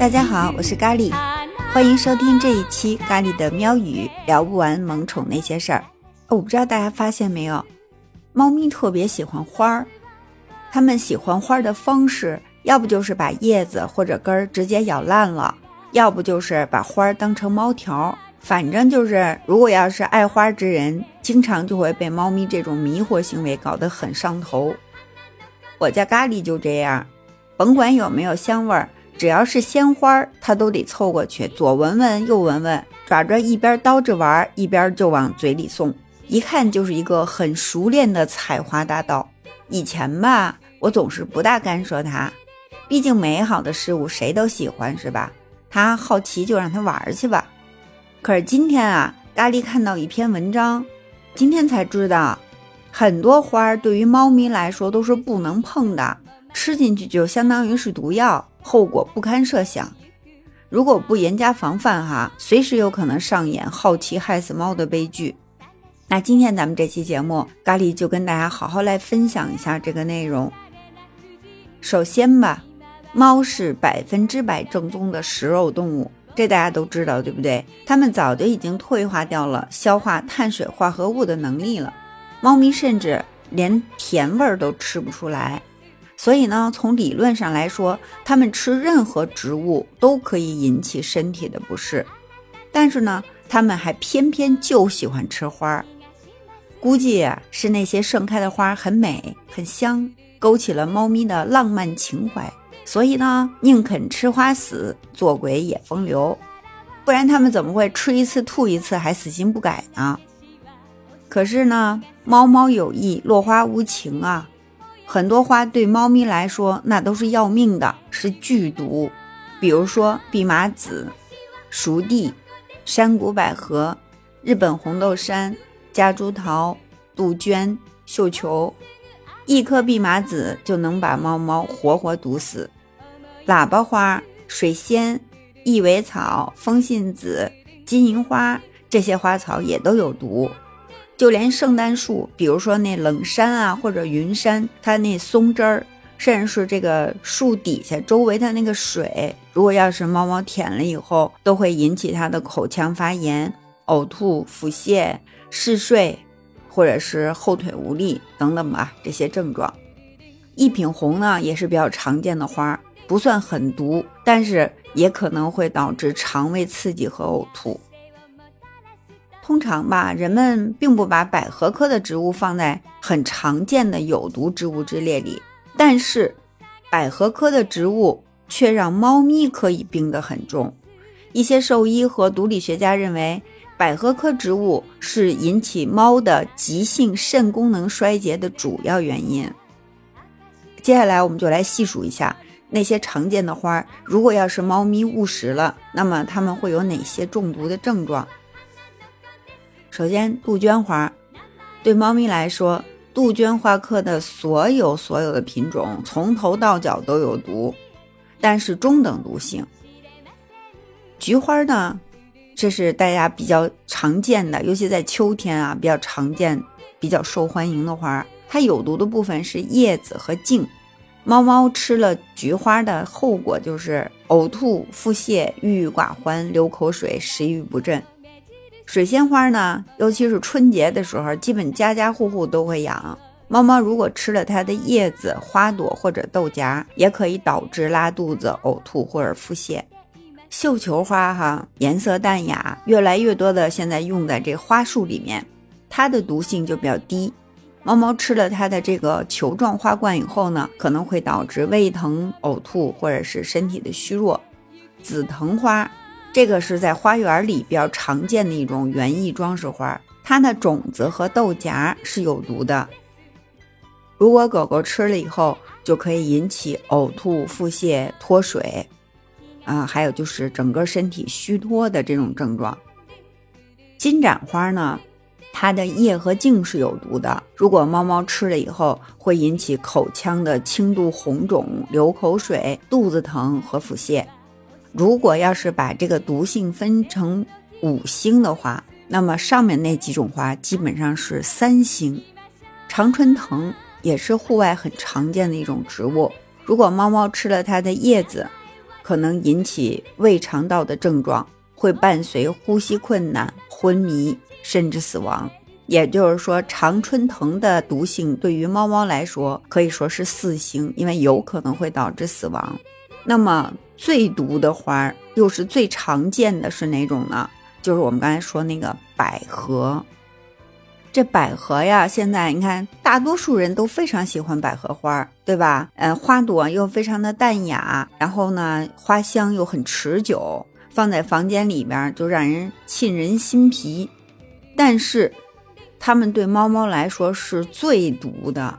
大家好，我是咖喱，欢迎收听这一期咖喱的喵语，聊不完萌宠那些事儿。我不知道大家发现没有，猫咪特别喜欢花儿，它们喜欢花的方式，要不就是把叶子或者根儿直接咬烂了，要不就是把花儿当成猫条。反正就是，如果要是爱花之人，经常就会被猫咪这种迷惑行为搞得很上头。我家咖喱就这样，甭管有没有香味儿，只要是鲜花，它都得凑过去，左闻闻，右闻闻，爪爪一边叨着玩，一边就往嘴里送，一看就是一个很熟练的采花大盗。以前吧，我总是不大干涉它，毕竟美好的事物谁都喜欢，是吧？它好奇就让它玩去吧。可是今天啊，咖喱看到一篇文章，今天才知道，很多花儿对于猫咪来说都是不能碰的，吃进去就相当于是毒药，后果不堪设想。如果不严加防范，哈，随时有可能上演好奇害死猫的悲剧。那今天咱们这期节目，咖喱就跟大家好好来分享一下这个内容。首先吧，猫是百分之百正宗的食肉动物。这大家都知道，对不对？它们早就已经退化掉了消化碳水化合物的能力了。猫咪甚至连甜味儿都吃不出来，所以呢，从理论上来说，它们吃任何植物都可以引起身体的不适。但是呢，它们还偏偏就喜欢吃花儿，估计是那些盛开的花儿很美很香，勾起了猫咪的浪漫情怀。所以呢，宁肯吃花死，做鬼也风流，不然他们怎么会吃一次吐一次，还死心不改呢？可是呢，猫猫有意，落花无情啊！很多花对猫咪来说，那都是要命的，是剧毒。比如说蓖麻子、熟地、山谷百合、日本红豆杉、夹竹桃、杜鹃、绣球，一颗蓖麻子就能把猫猫活活毒死。喇叭花、水仙、异尾草、风信子、金银花这些花草也都有毒，就连圣诞树，比如说那冷杉啊或者云杉，它那松枝儿，甚至是这个树底下周围的那个水，如果要是猫猫舔了以后，都会引起它的口腔发炎、呕吐、腹泻、嗜睡，或者是后腿无力等等吧这些症状。一品红呢也是比较常见的花。不算很毒，但是也可能会导致肠胃刺激和呕吐。通常吧，人们并不把百合科的植物放在很常见的有毒植物之列里，但是百合科的植物却让猫咪可以病得很重。一些兽医和毒理学家认为，百合科植物是引起猫的急性肾功能衰竭的主要原因。接下来，我们就来细数一下。那些常见的花儿，如果要是猫咪误食了，那么它们会有哪些中毒的症状？首先，杜鹃花，对猫咪来说，杜鹃花科的所有所有的品种，从头到脚都有毒，但是中等毒性。菊花呢，这是大家比较常见的，尤其在秋天啊，比较常见、比较受欢迎的花儿。它有毒的部分是叶子和茎。猫猫吃了菊花的后果就是呕吐、腹泻、郁郁寡欢、流口水、食欲不振。水仙花呢，尤其是春节的时候，基本家家户户都会养。猫猫如果吃了它的叶子、花朵或者豆荚，也可以导致拉肚子、呕吐或者腹泻。绣球花哈，颜色淡雅，越来越多的现在用在这花束里面，它的毒性就比较低。猫猫吃了它的这个球状花冠以后呢，可能会导致胃疼、呕吐或者是身体的虚弱。紫藤花，这个是在花园里比较常见的一种园艺装饰花，它的种子和豆荚是有毒的。如果狗狗吃了以后，就可以引起呕吐、腹泻、脱水，啊，还有就是整个身体虚脱的这种症状。金盏花呢？它的叶和茎是有毒的，如果猫猫吃了以后，会引起口腔的轻度红肿、流口水、肚子疼和腹泻。如果要是把这个毒性分成五星的话，那么上面那几种花基本上是三星。常春藤也是户外很常见的一种植物。如果猫猫吃了它的叶子，可能引起胃肠道的症状，会伴随呼吸困难、昏迷，甚至死亡。也就是说，常春藤的毒性对于猫猫来说可以说是四星，因为有可能会导致死亡。那么最毒的花又是最常见的是哪种呢？就是我们刚才说那个百合。这百合呀，现在你看，大多数人都非常喜欢百合花，对吧？嗯，花朵又非常的淡雅，然后呢，花香又很持久，放在房间里边就让人沁人心脾。但是，它们对猫猫来说是最毒的，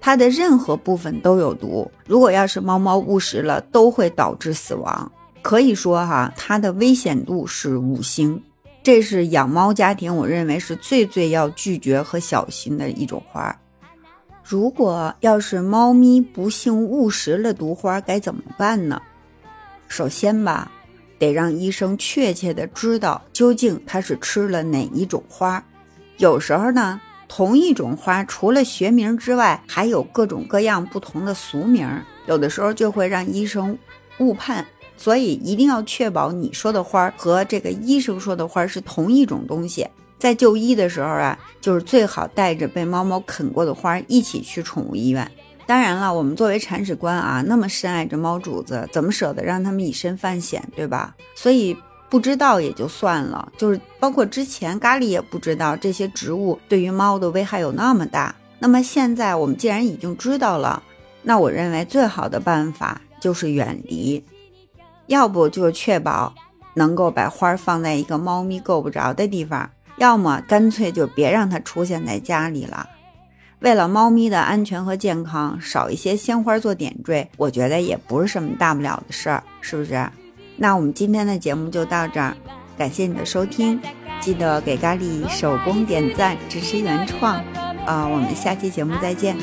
它的任何部分都有毒。如果要是猫猫误食了，都会导致死亡。可以说哈，它的危险度是五星。这是养猫家庭，我认为是最最要拒绝和小心的一种花。如果要是猫咪不幸误食了毒花，该怎么办呢？首先吧，得让医生确切的知道究竟它是吃了哪一种花。有时候呢，同一种花除了学名之外，还有各种各样不同的俗名，有的时候就会让医生误判。所以一定要确保你说的花和这个医生说的花是同一种东西。在就医的时候啊，就是最好带着被猫猫啃过的花一起去宠物医院。当然了，我们作为铲屎官啊，那么深爱着猫主子，怎么舍得让他们以身犯险，对吧？所以不知道也就算了，就是包括之前咖喱也不知道这些植物对于猫的危害有那么大。那么现在我们既然已经知道了，那我认为最好的办法就是远离。要不就确保能够把花放在一个猫咪够不着的地方，要么干脆就别让它出现在家里了。为了猫咪的安全和健康，少一些鲜花做点缀，我觉得也不是什么大不了的事儿，是不是？那我们今天的节目就到这儿，感谢你的收听，记得给咖喱手工点赞，支持原创。啊，我们下期节目再见。